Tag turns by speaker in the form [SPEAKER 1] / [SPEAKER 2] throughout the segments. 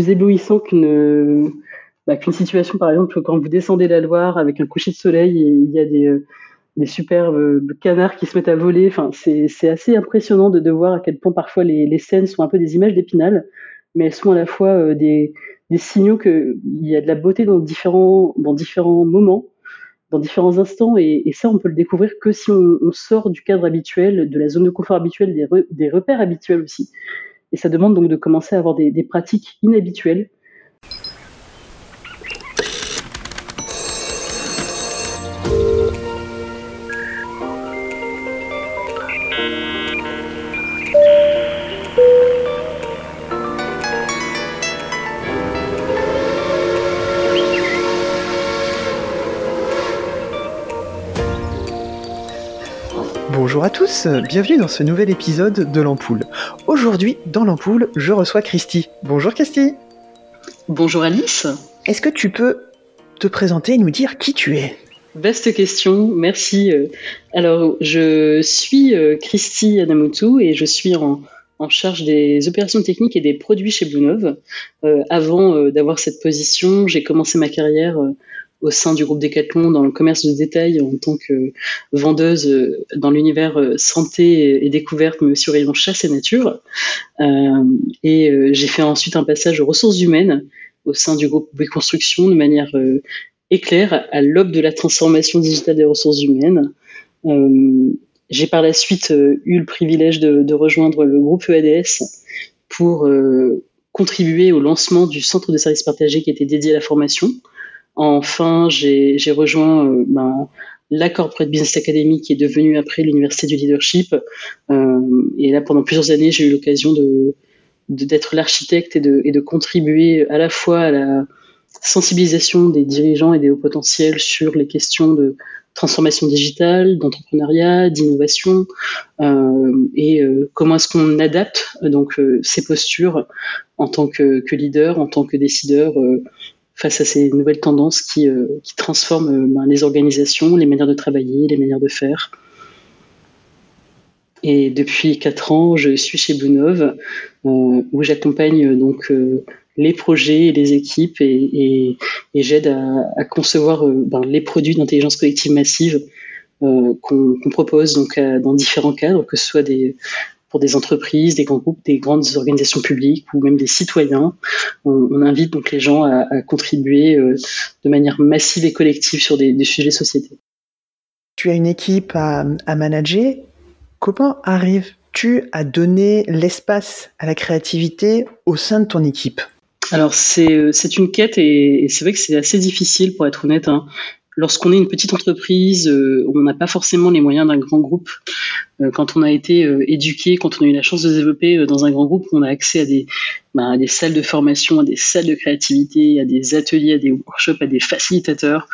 [SPEAKER 1] plus éblouissant qu'une bah, qu'une situation, par exemple, quand vous descendez la Loire avec un coucher de soleil et il y a des, des superbes canards qui se mettent à voler. Enfin, c'est assez impressionnant de, voir à quel point parfois les, scènes sont un peu des images d'épinal, mais elles sont à la fois des, des signaux qu'il y a de la beauté dans différents, moments, dans différents instants, et, ça, on peut le découvrir que si on, sort du cadre habituel, de la zone de confort habituelle, des repères habituels aussi. Et ça demande donc de commencer à avoir des, pratiques inhabituelles.
[SPEAKER 2] Bonjour à tous, bienvenue dans ce nouvel épisode de l'Ampoule. Aujourd'hui, dans l'Ampoule, je reçois Christy. Bonjour Christy.
[SPEAKER 1] Bonjour Alice.
[SPEAKER 2] Est-ce que tu peux te présenter et nous dire qui tu es?
[SPEAKER 1] Beste question, merci. Alors, je suis Christy Adamotu et je suis en, en, charge des opérations techniques et des produits chez Bluenove. Euh, avant euh, d'avoir cette position, j'ai commencé ma carrière euh, au sein du groupe Decathlon dans le commerce de détail en tant que vendeuse dans l'univers santé et découverte, mais aussi chasse et nature. Euh, et euh, j'ai fait ensuite un passage aux ressources humaines au sein du groupe Construction de manière euh, éclair à l'aube de la transformation digitale des ressources humaines. j'ai par la suite eu le privilège de, de, rejoindre le groupe EADS pour contribuer au lancement du centre de services partagés qui était dédié à la formation. Enfin, j'ai rejoint euh, ben, la Corporate Business Academy qui est devenue après l'Université du Leadership. Euh, et là, pendant plusieurs années, j'ai eu l'occasion d'être l'architecte et de, contribuer à la fois à la sensibilisation des dirigeants et des hauts potentiels sur les questions de transformation digitale, d'entrepreneuriat, d'innovation, euh, et comment est-ce qu'on adapte donc ces postures en tant que, leader, en tant que décideur face à ces nouvelles tendances qui, euh, transforment euh, ben, les organisations, les manières de travailler, les manières de faire. Et depuis quatre ans, je suis chez Bluenove, euh, où j'accompagne donc les projets et les équipes et, j'aide à, concevoir ben, les produits d'intelligence collective massive qu'on qu propose dans différents cadres, que ce soit des, pour des entreprises, des grands groupes, des grandes organisations publiques ou même des citoyens. On, on invite donc les gens à, à contribuer euh, de manière massive et collective sur des, des sujets société.
[SPEAKER 2] Tu as une équipe à, à manager. Comment arrives-tu à donner l'espace à la créativité au sein de ton équipe?
[SPEAKER 1] Alors c'est c'est une quête et, et c'est vrai que c'est assez difficile pour être honnête. Hein lorsqu'on est une petite entreprise, euh, on n'a pas forcément les moyens d'un grand groupe. Euh, quand on a été euh, éduqué, quand on a eu la chance de se développer dans un grand groupe, on a accès à des, bah, à des salles de formation, à des salles de créativité, à des ateliers, à des workshops, à des facilitateurs,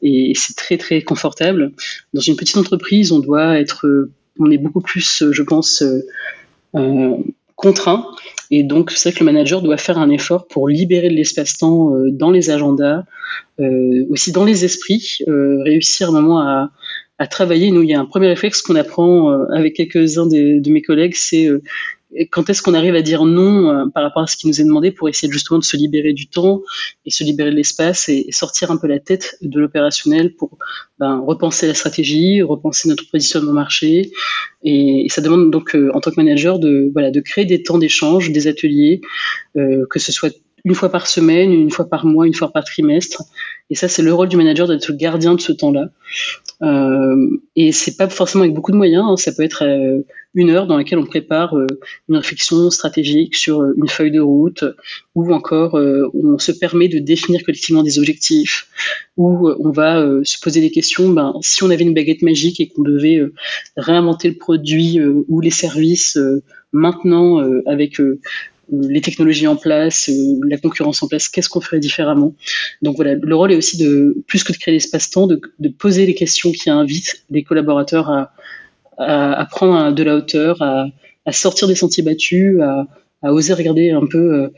[SPEAKER 1] et, c'est très très confortable. Dans une petite entreprise, on doit être, on est beaucoup plus, je pense. Contraint. Et donc, c'est vrai que le manager doit faire un effort pour libérer de l'espace-temps euh, dans les agendas, euh, aussi dans les esprits, euh, réussir vraiment à, travailler. Nous, il y a un premier réflexe qu'on apprend avec quelques-uns de, mes collègues, c'est quand est-ce qu'on arrive à dire non euh, par rapport à ce qui nous est demandé pour essayer justement de se libérer du temps et se libérer de l'espace et, sortir un peu la tête de l'opérationnel pour ben, repenser la stratégie, repenser notre positionnement marché et, et ça demande donc euh, en tant que manager de voilà de créer des temps d'échange, des ateliers, euh, que ce soit une fois par semaine, une fois par mois, une fois par trimestre. Et ça, c'est le rôle du manager d'être le gardien de ce temps-là. Euh, et c'est pas forcément avec beaucoup de moyens. Hein. Ça peut être euh, une heure dans laquelle on prépare euh, une réflexion stratégique sur euh, une feuille de route, ou encore on se permet de définir collectivement des objectifs, ou on va se poser des questions. Ben, si on avait une baguette magique et qu'on devait réinventer le produit ou les services maintenant avec les technologies en place, euh, la concurrence en place, qu'est-ce qu'on ferait différemment? Donc voilà, le rôle est aussi de, plus que de créer l'espace-temps, de, de, poser les questions qui invitent les collaborateurs à, à, à prendre de la hauteur, à, à, sortir des sentiers battus, à, à oser regarder un peu euh,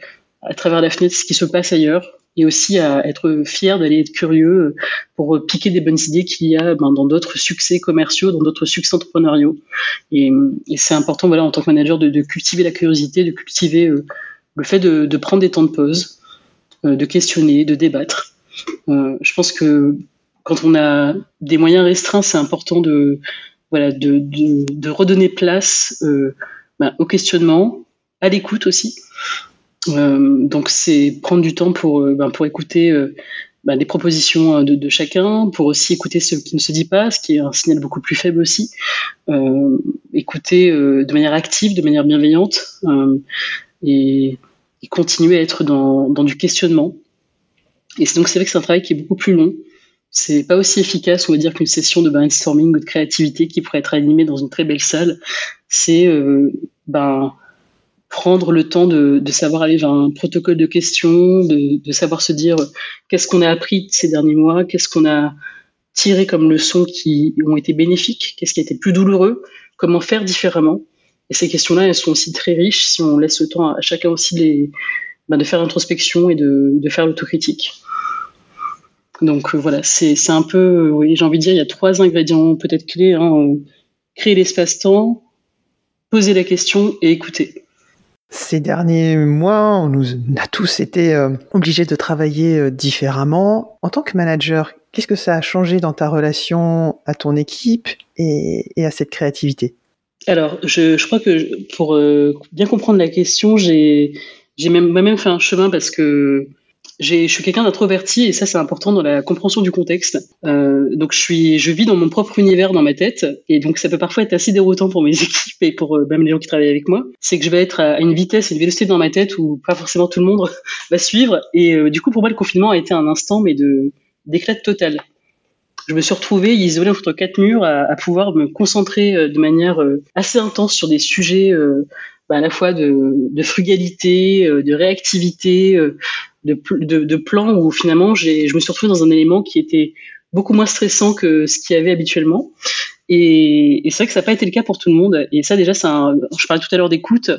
[SPEAKER 1] à travers la fenêtre ce qui se passe ailleurs et aussi à être fier d'aller être curieux pour piquer des bonnes idées qu'il y a ben, dans d'autres succès commerciaux, dans d'autres succès entrepreneuriaux. Et, c'est important, voilà, en tant que manager, de, cultiver la curiosité, de cultiver euh, le fait de, prendre des temps de pause, de questionner, de débattre. je pense que quand on a des moyens restreints, c'est important de, voilà, de, redonner place bah, au questionnement, à l'écoute aussi. Donc c'est prendre du temps pour, ben, pour écouter bah, les propositions euh, de, chacun, pour aussi écouter ce qui ne se dit pas, ce qui est un signal beaucoup plus faible aussi. Euh, écouter euh, de manière active, de manière bienveillante, et, continuer à être dans, du questionnement. Et donc c'est vrai que c'est un travail qui est beaucoup plus long. C'est pas aussi efficace, on va dire, qu'une session de brainstorming ou de créativité qui pourrait être animée dans une très belle salle. C'est ben prendre le temps de, savoir aller vers un protocole de questions, de, savoir se dire qu'est-ce qu'on a appris ces derniers mois, qu'est-ce qu'on a tiré comme leçons qui ont été bénéfiques, qu'est-ce qui a été plus douloureux, comment faire différemment. Et ces questions-là, elles sont aussi très riches si on laisse le temps à chacun aussi les, ben, de faire l'introspection et de, faire l'autocritique. Donc euh, voilà, c'est un peu, oui, j'ai envie de dire, il y a trois ingrédients peut-être clés. Hein, créer l'espace-temps, poser la question et écouter.
[SPEAKER 2] Ces derniers mois, on, a tous été euh, obligés de travailler euh, différemment. En tant que manager, qu'est-ce que ça a changé dans ta relation à ton équipe et, à cette créativité?
[SPEAKER 1] Alors, je, crois que pour euh, bien comprendre la question, j'ai même, même fait un chemin parce que je suis quelqu'un d'introverti et ça c'est important dans la compréhension du contexte. Euh, donc je suis, je vis dans mon propre univers dans ma tête et donc ça peut parfois être assez déroutant pour mes équipes et pour euh, même les gens qui travaillent avec moi. C'est que je vais être à une vitesse une vélocité dans ma tête où pas forcément tout le monde va suivre et euh, du coup pour moi le confinement a été un instant mais de d'éclat total. Je me suis retrouvé isolé entre quatre murs à pouvoir me concentrer de manière assez intense sur des sujets à la fois de, frugalité, de réactivité, de, de, de plans où finalement je me suis retrouvée dans un élément qui était beaucoup moins stressant que ce qu'il y avait habituellement. Et, c'est vrai que ça n'a pas été le cas pour tout le monde. Et ça, déjà, je parlais tout à l'heure d'écoute.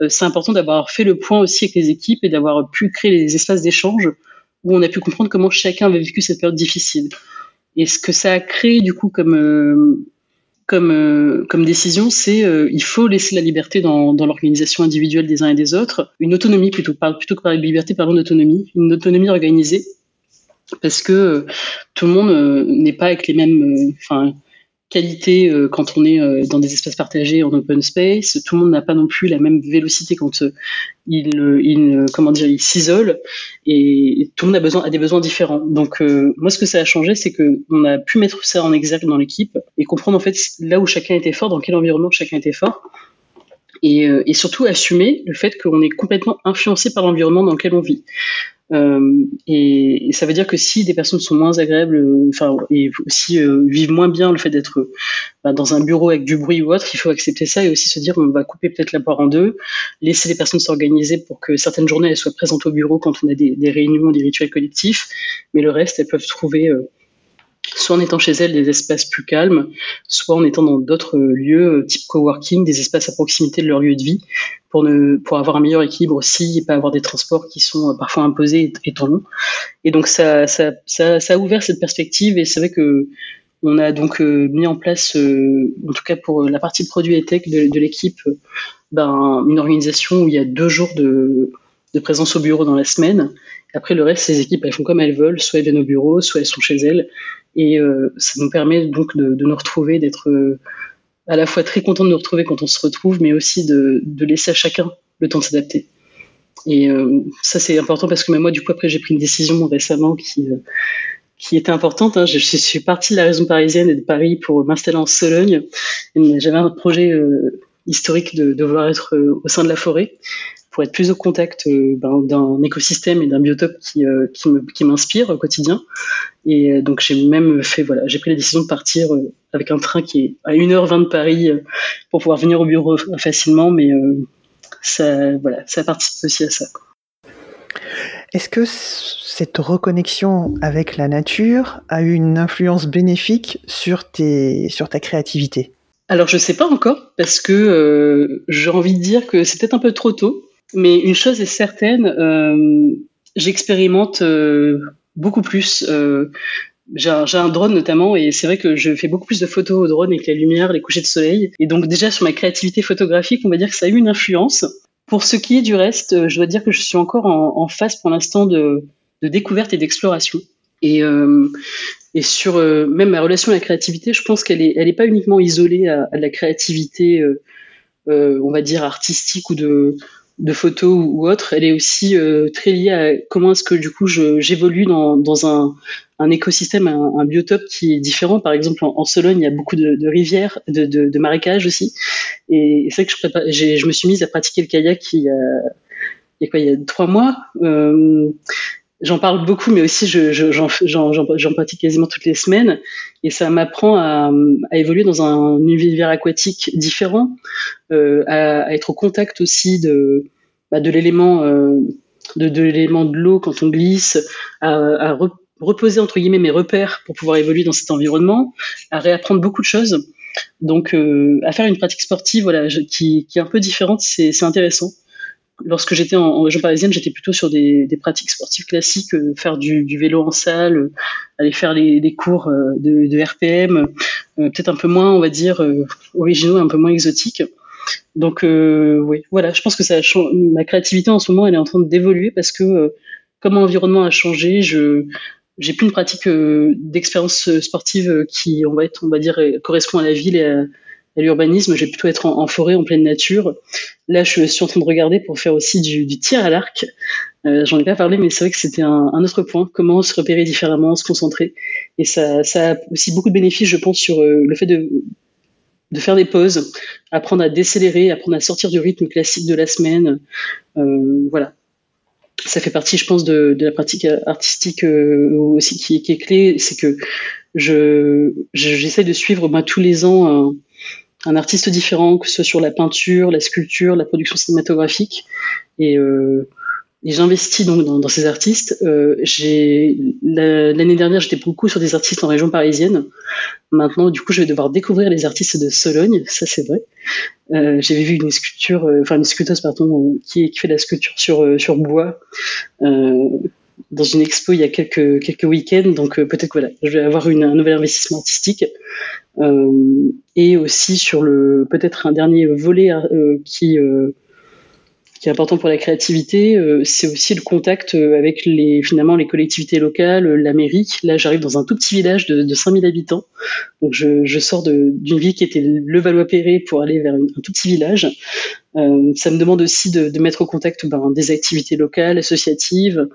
[SPEAKER 1] Euh, c'est important d'avoir fait le point aussi avec les équipes et d'avoir pu créer les espaces d'échange où on a pu comprendre comment chacun avait vécu cette période difficile. Et ce que ça a créé, du coup, comme, euh, comme, euh, comme décision, c'est euh, il faut laisser la liberté dans, l'organisation individuelle des uns et des autres, une autonomie plutôt, plutôt que de liberté, parlons d'autonomie, une autonomie organisée, parce que euh, tout le monde n'est pas avec les mêmes, qualité euh, quand on est euh, dans des espaces partagés en open space. Tout le monde n'a pas non plus la même vélocité quand euh, il, comment dire, il s'isole et tout le monde a des besoins différents. Donc moi, ce que ça a changé, c'est que on a pu mettre ça en exergue dans l'équipe et comprendre en fait là où chacun était fort, dans quel environnement chacun était fort. Et surtout assumer le fait qu'on est complètement influencé par l'environnement dans lequel on vit. Euh, et, ça veut dire que si des personnes sont moins agréables, euh, enfin, et aussi euh, vivent moins bien le fait d'être bah, dans un bureau avec du bruit ou autre, il faut accepter ça et aussi se dire on va couper peut-être la part en deux, laisser les personnes s'organiser pour que certaines journées elles soient présentes au bureau quand on a des, des réunions, des rituels collectifs, mais le reste elles peuvent trouver soit en étant chez elles des espaces plus calmes, soit en étant dans d'autres lieux type coworking, des espaces à proximité de leur lieu de vie, pour, ne, pour avoir un meilleur équilibre aussi et pas avoir des transports qui sont euh, parfois imposés et, trop longs. Et donc ça, ça, ça, a ouvert cette perspective et c'est vrai que on a donc euh, mis en place, euh, en tout cas pour la partie produit et tech de, de l'équipe, ben, une organisation où il y a deux jours de, de présence au bureau dans la semaine. Après, le reste, ces équipes, elles font comme elles veulent, soit elles viennent au bureau, soit elles sont chez elles. Et euh, ça nous permet donc de, nous retrouver, d'être à la fois très content de nous retrouver quand on se retrouve, mais aussi de, laisser à chacun le temps de s'adapter. Et euh, ça, c'est important parce que même moi, du coup, après, j'ai pris une décision récemment qui, euh, qui était importante. Hein. Je, suis partie de la région parisienne et de Paris pour m'installer en Sologne. J'avais un projet euh, historique de, de vouloir être au sein de la forêt pour être plus au contact euh, ben, d'un écosystème et d'un biotope qui, euh, qui m'inspire au quotidien. Et euh, donc j'ai même fait, voilà, j'ai pris la décision de partir avec un train qui est à 1h20 de Paris pour pouvoir venir au bureau facilement, mais ça, voilà, ça participe aussi à ça.
[SPEAKER 2] Est-ce que cette reconnexion avec la nature a eu une influence bénéfique sur, tes, sur ta créativité?
[SPEAKER 1] Alors je sais pas encore parce que j'ai envie de dire que c'était un peu trop tôt mais une chose est certaine, euh, j'expérimente euh, beaucoup plus. Euh, j'ai un, drone notamment et c'est vrai que je fais beaucoup plus de photos au drone avec la lumière, les couchers de soleil. Et donc déjà sur ma créativité photographique, on va dire que ça a eu une influence pour ce qui est du reste, je dois dire que je suis encore en, phase pour l'instant de, découverte et d'exploration. Et, sur même ma relation à la créativité, je pense qu'elle est, elle est pas uniquement isolée à la créativité, on va dire artistique ou de de photos ou, autre, elle est aussi euh, très liée à comment est-ce que du coup j'évolue dans, dans un, un écosystème, un, biotope qui est différent. Par exemple, en, Sologne, il y a beaucoup de, rivières, de, marécages aussi. Et c'est vrai que je, me suis mise à pratiquer le kayak il y a, il y a trois mois. Euh, j'en parle beaucoup, mais aussi j'en pratique quasiment toutes les semaines. Et ça m'apprend à, évoluer dans un univers aquatique différent, euh, à, être au contact aussi de, bah, l'élément euh, de, l'élément de l'eau quand on glisse, à, à reposer entre guillemets mes repères pour pouvoir évoluer dans cet environnement, à réapprendre beaucoup de choses. Donc, euh, à faire une pratique sportive, voilà, qui, qui est un peu différente, c'est intéressant lorsque j'étais en, région parisienne, j'étais plutôt sur des, pratiques sportives classiques, euh, faire du, vélo en salle, euh, aller faire les, cours euh, de, RPM, peut-être un peu moins, on va dire, originaux, un peu moins exotiques. Donc oui, voilà, je pense que ça ma créativité en ce moment, elle est en train d'évoluer parce que comme mon environnement a changé, je j'ai plus une pratique d'expérience sportive qui, on va on dire, correspond à la ville et à, à l'urbanisme, je vais plutôt être en, forêt, en pleine nature. Là, je suis en train de regarder pour faire aussi du, tir à l'arc. Euh, J'en ai pas parlé, mais c'est vrai que c'était un, autre point. Comment se repérer différemment, se concentrer. Et ça, ça a aussi beaucoup de bénéfices, je pense, sur euh, le fait de, de faire des pauses, apprendre à décélérer, apprendre à sortir du rythme classique de la semaine. Euh, voilà. Ça fait partie, je pense, de, la pratique artistique aussi qui, est clé. C'est que je j'essaie de suivre tous les ans artiste différent, que ce soit sur la peinture, la sculpture, la production cinématographique. Et, euh, j'investis donc dans, ces artistes. Euh, l'année dernière, j'étais beaucoup sur des artistes en région parisienne. Maintenant, du coup, je vais devoir découvrir les artistes de Sologne. Ça, c'est vrai. Euh, J'avais vu une sculpture, euh, enfin une sculpteuse pardon, qui, qui fait de la sculpture sur sur bois. Dans une expo il y a quelques quelques week-ends, donc peut-être que voilà, je vais avoir un nouvel investissement artistique. Euh, et aussi sur le peut-être un dernier volet euh, qui euh, qui est important pour la créativité, c'est aussi le contact avec les finalement les collectivités locales, la mairie. Là, j'arrive dans un tout petit village de, de 5000 habitants, donc je, je sors d'une ville qui était le Valois-Perret pour aller vers un tout petit village. Euh, ça me demande aussi de, de mettre au contact ben, des activités locales, associatives,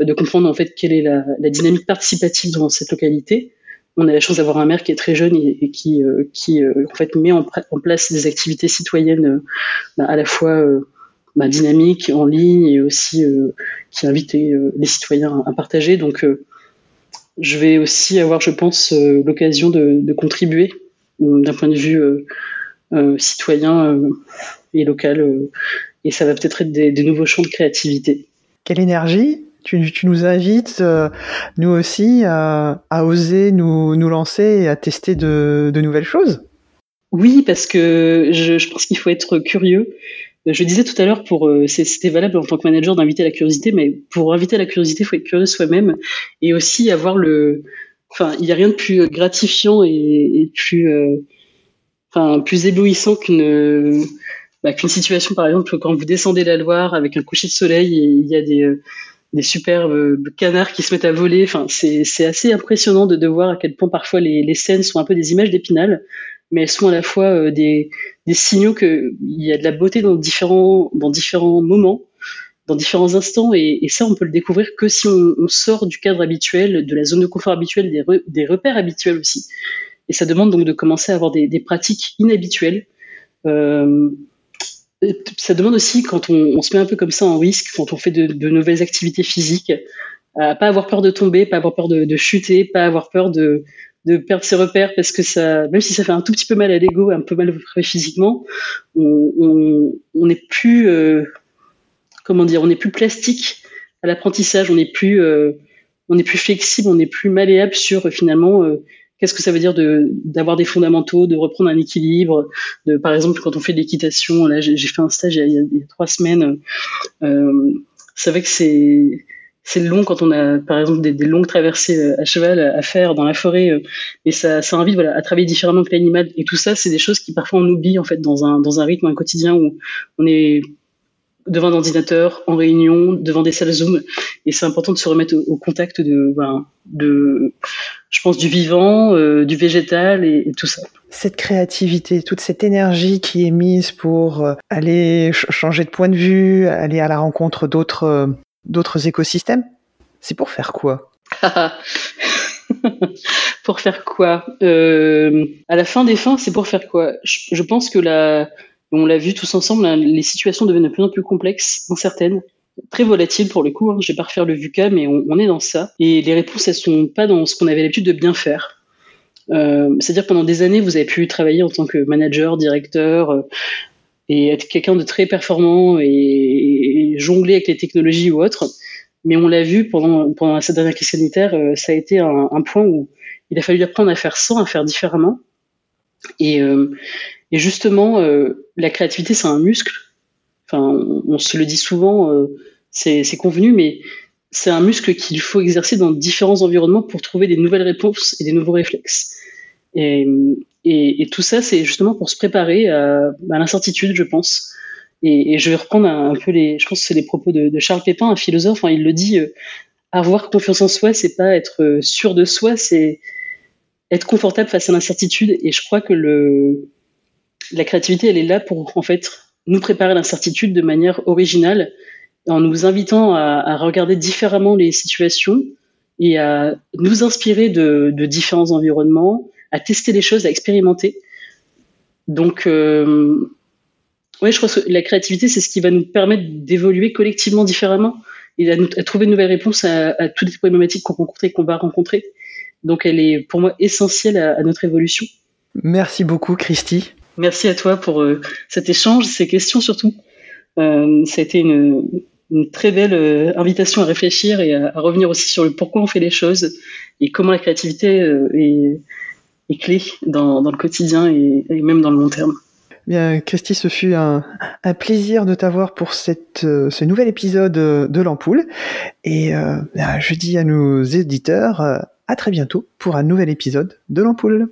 [SPEAKER 1] de comprendre en fait quelle est la, dynamique participative dans cette localité on a la chance d'avoir un maire qui est très jeune et, qui, euh, euh, en fait met en, place des activités citoyennes euh, bah, à la fois bah, dynamiques en ligne et aussi qui invite les citoyens à partager. Donc je vais aussi avoir, je pense, l'occasion de, contribuer d'un point de vue citoyen et local. et ça va peut-être être des nouveaux champs de créativité.
[SPEAKER 2] Quelle énergie tu, nous invites, euh, nous aussi, à, oser nous, nous, lancer et à tester de, nouvelles choses
[SPEAKER 1] Oui, parce que je, pense qu'il faut être curieux. Je disais tout à l'heure, pour euh, c'était valable en tant que manager d'inviter la curiosité, mais pour inviter la curiosité, il faut être curieux soi-même et aussi avoir le. Enfin, il n'y a rien de plus gratifiant et, et plus, euh, enfin, plus éblouissant qu'une bah, qu'une situation, par exemple, quand vous descendez la Loire avec un coucher de soleil et il y a des des superbes canards qui se mettent à voler. Enfin, c'est assez impressionnant de, voir à quel point parfois les, scènes sont un peu des images d'épinal, mais elles sont à la fois euh, des, des signaux qu'il y a de la beauté dans différents, moments, dans différents instants, et, ça, on peut le découvrir que si on, sort du cadre habituel, de la zone de confort habituelle, des, repères habituels aussi. Et ça demande donc de commencer à avoir des, des pratiques inhabituelles. Euh, ça demande aussi, quand on, se met un peu comme ça en risque, quand on fait de, nouvelles activités physiques, à pas avoir peur de tomber, pas avoir peur de, chuter, pas avoir peur de, perdre ses repères parce que ça, même si ça fait un tout petit peu mal à l'ego, un peu mal physiquement, on, n'est plus, euh, comment dire, on est plus plastique à l'apprentissage, on est plus, euh, on est plus flexible, on est plus malléable sur finalement euh, Qu'est-ce que ça veut dire de d'avoir des fondamentaux, de reprendre un équilibre de, Par exemple, quand on fait de l'équitation, là j'ai fait un stage il y a, trois semaines. Euh, c'est vrai que c'est c'est long quand on a par exemple des, longues traversées euh, à cheval à faire dans la forêt euh, et ça, ça invite voilà à travailler différemment que l'animal et tout ça c'est des choses qui parfois on oublie en fait dans un dans un rythme un quotidien où on est devant un ordinateur, en réunion, devant des salles Zoom. Et c'est important de se remettre au, contact de, ben, de, je pense, du vivant, euh, du végétal et, tout ça.
[SPEAKER 2] Cette créativité, toute cette énergie qui est mise pour euh, aller changer de point de vue, aller à la rencontre d'autres, euh, d'autres écosystèmes, c'est pour faire quoi?
[SPEAKER 1] Pour faire quoi? À la fin des fins, c'est pour faire quoi? Je, je pense que la on l'a vu tous ensemble, hein, les situations deviennent de plus en plus complexes, incertaines, très volatiles pour le coup. Hein. Je vais pas refaire le VUCA, mais on, est dans ça. Et les réponses, elles sont pas dans ce qu'on avait l'habitude de bien faire. Euh, c'est-à-dire pendant des années, vous avez pu travailler en tant que manager, directeur, euh, et être quelqu'un de très performant et, jongler avec les technologies ou autres. Mais on l'a vu pendant, pendant cette dernière crise sanitaire, euh, ça a été un, point où il a fallu apprendre à faire sans, à faire différemment. Et, et justement, euh, la créativité, c'est un muscle. On, se le dit souvent, euh, c'est convenu, mais c'est un muscle qu'il faut exercer dans différents environnements pour trouver des nouvelles réponses et des nouveaux réflexes. Et, tout ça, c'est justement pour se préparer à, l'incertitude, je pense. Et, je vais reprendre un, peu les, je pense les propos de, Charles Pépin, un philosophe. Hein, il le dit, euh, avoir confiance en soi, c'est pas être sûr de soi, c'est être confortable face à l'incertitude. Et je crois que le, la créativité, elle est là pour en fait nous préparer l'incertitude de manière originale, en nous invitant à, regarder différemment les situations et à nous inspirer de, différents environnements, à tester les choses, à expérimenter. Donc, euh, je crois que la créativité, c'est ce qui va nous permettre d'évoluer collectivement différemment et à, trouver de nouvelles réponses à, toutes les problématiques qu'on rencontre et qu'on va rencontrer. Donc, elle est pour moi essentielle à, à notre évolution.
[SPEAKER 2] Merci beaucoup, Christy.
[SPEAKER 1] Merci à toi pour euh, cet échange, ces questions surtout. Euh, ça a été une, très belle euh, invitation à réfléchir et à, revenir aussi sur le pourquoi on fait les choses et comment la créativité est, clé dans, le quotidien et, même dans le long terme.
[SPEAKER 2] Bien, Christy, ce fut un, plaisir de t'avoir pour ce nouvel épisode de l'ampoule. Et je dis à nos éditeurs à très bientôt pour un nouvel épisode de l'ampoule.